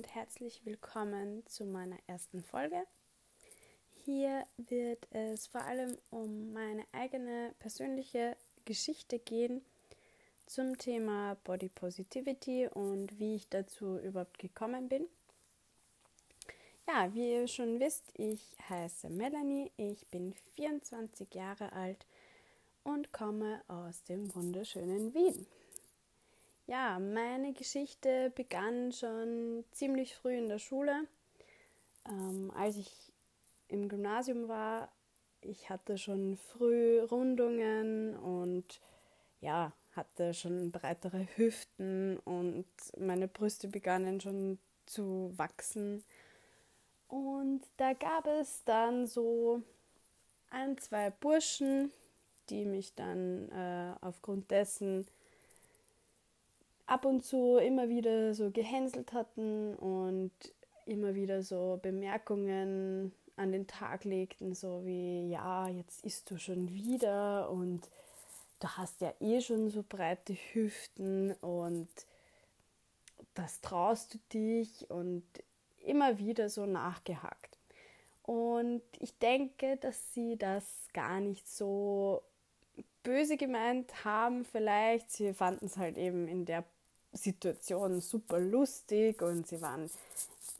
und herzlich willkommen zu meiner ersten Folge. Hier wird es vor allem um meine eigene persönliche Geschichte gehen zum Thema Body Positivity und wie ich dazu überhaupt gekommen bin. Ja, wie ihr schon wisst, ich heiße Melanie, ich bin 24 Jahre alt und komme aus dem wunderschönen Wien. Ja, meine Geschichte begann schon ziemlich früh in der Schule. Ähm, als ich im Gymnasium war, ich hatte schon früh Rundungen und ja, hatte schon breitere Hüften und meine Brüste begannen schon zu wachsen. Und da gab es dann so ein, zwei Burschen, die mich dann äh, aufgrund dessen ab und zu immer wieder so gehänselt hatten und immer wieder so Bemerkungen an den Tag legten, so wie, ja, jetzt isst du schon wieder und du hast ja eh schon so breite Hüften und das traust du dich und immer wieder so nachgehakt. Und ich denke, dass sie das gar nicht so böse gemeint haben, vielleicht. Sie fanden es halt eben in der Situation super lustig und sie waren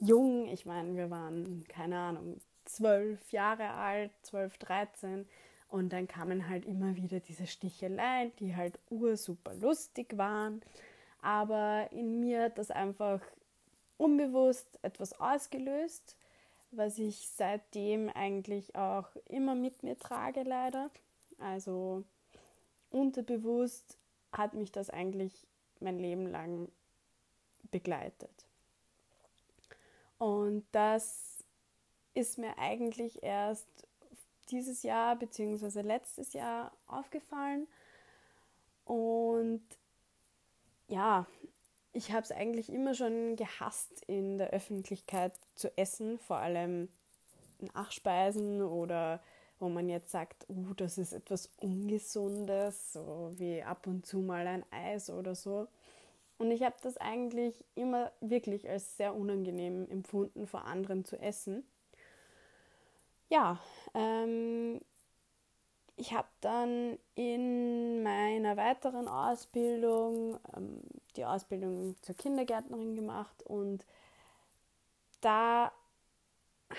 jung. Ich meine, wir waren, keine Ahnung, zwölf Jahre alt, zwölf, dreizehn. Und dann kamen halt immer wieder diese Sticheleien, die halt ursuper lustig waren. Aber in mir hat das einfach unbewusst etwas ausgelöst, was ich seitdem eigentlich auch immer mit mir trage, leider. Also unterbewusst hat mich das eigentlich mein Leben lang begleitet. Und das ist mir eigentlich erst dieses Jahr bzw. letztes Jahr aufgefallen. Und ja, ich habe es eigentlich immer schon gehasst, in der Öffentlichkeit zu essen, vor allem Nachspeisen oder wo man jetzt sagt, uh, das ist etwas Ungesundes, so wie ab und zu mal ein Eis oder so. Und ich habe das eigentlich immer wirklich als sehr unangenehm empfunden, vor anderen zu essen. Ja, ähm, ich habe dann in meiner weiteren Ausbildung ähm, die Ausbildung zur Kindergärtnerin gemacht und da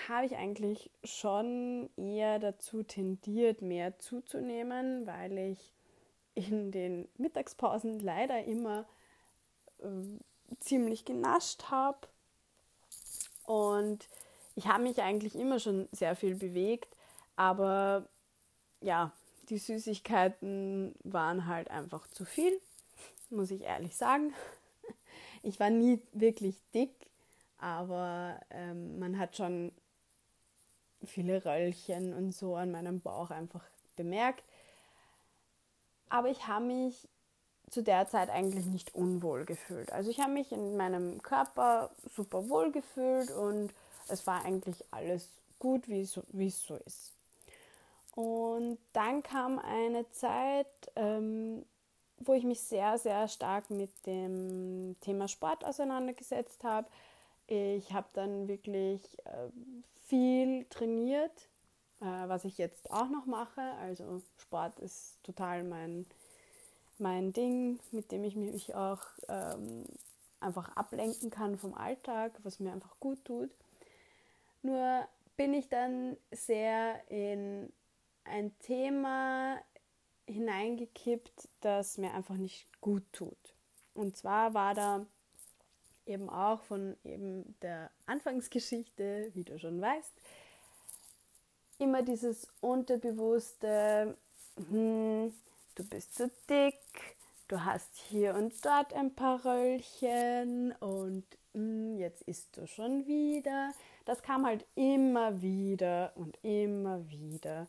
habe ich eigentlich schon eher dazu tendiert, mehr zuzunehmen, weil ich in den Mittagspausen leider immer äh, ziemlich genascht habe. Und ich habe mich eigentlich immer schon sehr viel bewegt, aber ja, die Süßigkeiten waren halt einfach zu viel, muss ich ehrlich sagen. Ich war nie wirklich dick, aber ähm, man hat schon viele Röllchen und so an meinem Bauch einfach bemerkt. Aber ich habe mich zu der Zeit eigentlich nicht unwohl gefühlt. Also ich habe mich in meinem Körper super wohl gefühlt und es war eigentlich alles gut, wie es so ist. Und dann kam eine Zeit, ähm, wo ich mich sehr, sehr stark mit dem Thema Sport auseinandergesetzt habe. Ich habe dann wirklich äh, viel trainiert, äh, was ich jetzt auch noch mache. Also Sport ist total mein, mein Ding, mit dem ich mich auch ähm, einfach ablenken kann vom Alltag, was mir einfach gut tut. Nur bin ich dann sehr in ein Thema hineingekippt, das mir einfach nicht gut tut. Und zwar war da eben auch von eben der Anfangsgeschichte, wie du schon weißt, immer dieses unterbewusste, hm, du bist zu dick, du hast hier und dort ein paar Röllchen und hm, jetzt isst du schon wieder. Das kam halt immer wieder und immer wieder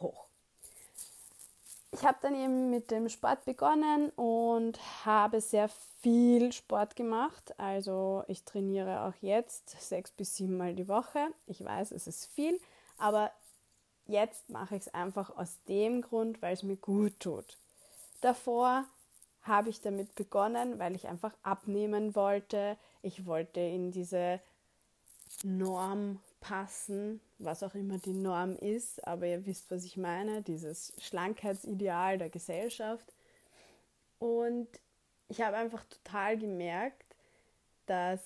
hoch ich habe dann eben mit dem Sport begonnen und habe sehr viel Sport gemacht. Also ich trainiere auch jetzt sechs bis sieben Mal die Woche. Ich weiß, es ist viel, aber jetzt mache ich es einfach aus dem Grund, weil es mir gut tut. Davor habe ich damit begonnen, weil ich einfach abnehmen wollte. Ich wollte in diese Norm passen, was auch immer die Norm ist, aber ihr wisst, was ich meine, dieses Schlankheitsideal der Gesellschaft. Und ich habe einfach total gemerkt, dass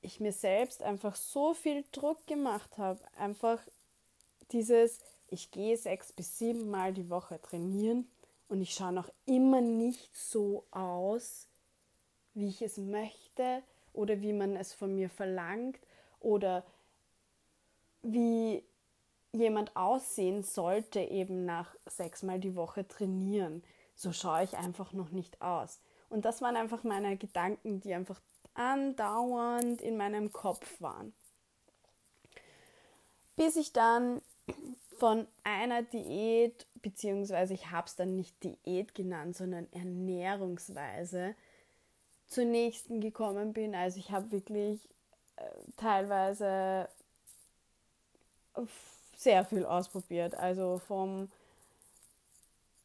ich mir selbst einfach so viel Druck gemacht habe. Einfach dieses, ich gehe sechs bis sieben Mal die Woche trainieren und ich schaue noch immer nicht so aus, wie ich es möchte oder wie man es von mir verlangt oder wie jemand aussehen sollte, eben nach sechsmal die Woche trainieren. So schaue ich einfach noch nicht aus. Und das waren einfach meine Gedanken, die einfach andauernd in meinem Kopf waren. Bis ich dann von einer Diät, beziehungsweise ich habe es dann nicht Diät genannt, sondern Ernährungsweise, zur nächsten gekommen bin. Also ich habe wirklich äh, teilweise sehr viel ausprobiert. Also vom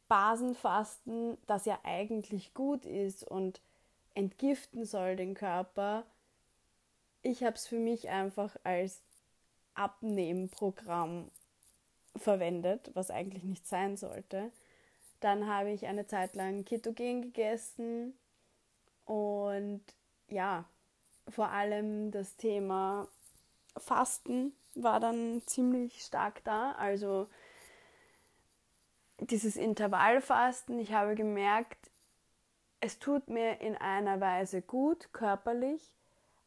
Basenfasten, das ja eigentlich gut ist und entgiften soll den Körper. Ich habe es für mich einfach als Abnehmprogramm verwendet, was eigentlich nicht sein sollte. Dann habe ich eine Zeit lang Ketogen gegessen und ja, vor allem das Thema Fasten war dann ziemlich stark da. Also dieses Intervallfasten, ich habe gemerkt, es tut mir in einer Weise gut, körperlich,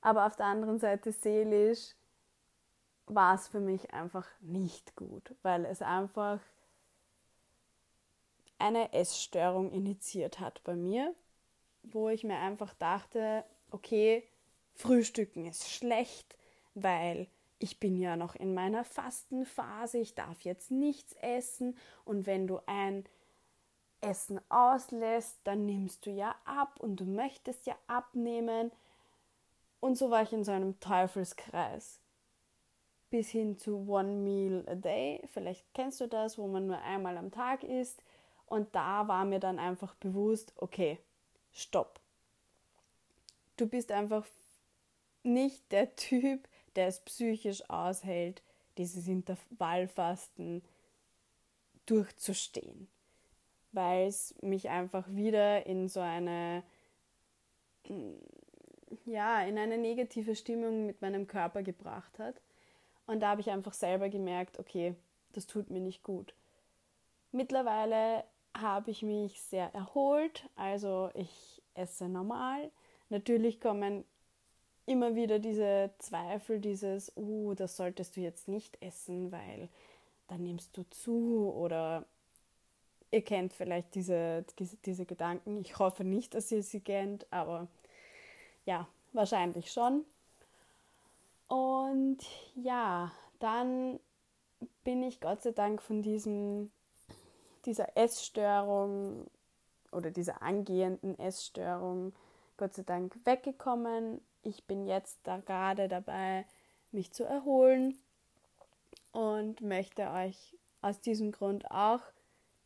aber auf der anderen Seite seelisch war es für mich einfach nicht gut, weil es einfach eine Essstörung initiiert hat bei mir, wo ich mir einfach dachte, okay, Frühstücken ist schlecht, weil ich bin ja noch in meiner Fastenphase, ich darf jetzt nichts essen und wenn du ein Essen auslässt, dann nimmst du ja ab und du möchtest ja abnehmen. Und so war ich in so einem Teufelskreis. Bis hin zu One Meal a Day, vielleicht kennst du das, wo man nur einmal am Tag isst. Und da war mir dann einfach bewusst, okay, stopp. Du bist einfach nicht der Typ, der es psychisch aushält, dieses Intervallfasten durchzustehen, weil es mich einfach wieder in so eine ja, in eine negative Stimmung mit meinem Körper gebracht hat. Und da habe ich einfach selber gemerkt, okay, das tut mir nicht gut. Mittlerweile habe ich mich sehr erholt, also ich esse normal. Natürlich kommen immer wieder diese Zweifel, dieses, uh, das solltest du jetzt nicht essen, weil dann nimmst du zu oder ihr kennt vielleicht diese, diese, diese Gedanken. Ich hoffe nicht, dass ihr sie kennt, aber ja, wahrscheinlich schon. Und ja, dann bin ich Gott sei Dank von diesem, dieser Essstörung oder dieser angehenden Essstörung Gott sei Dank weggekommen ich bin jetzt da gerade dabei, mich zu erholen und möchte euch aus diesem Grund auch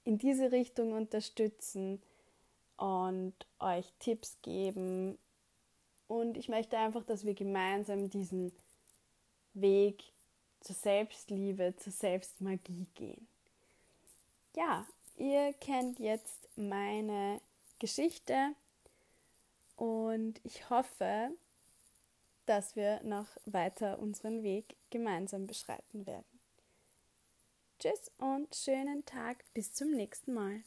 in diese Richtung unterstützen und euch Tipps geben. Und ich möchte einfach, dass wir gemeinsam diesen Weg zur Selbstliebe, zur Selbstmagie gehen. Ja, ihr kennt jetzt meine Geschichte und ich hoffe, dass wir noch weiter unseren Weg gemeinsam beschreiten werden. Tschüss und schönen Tag, bis zum nächsten Mal.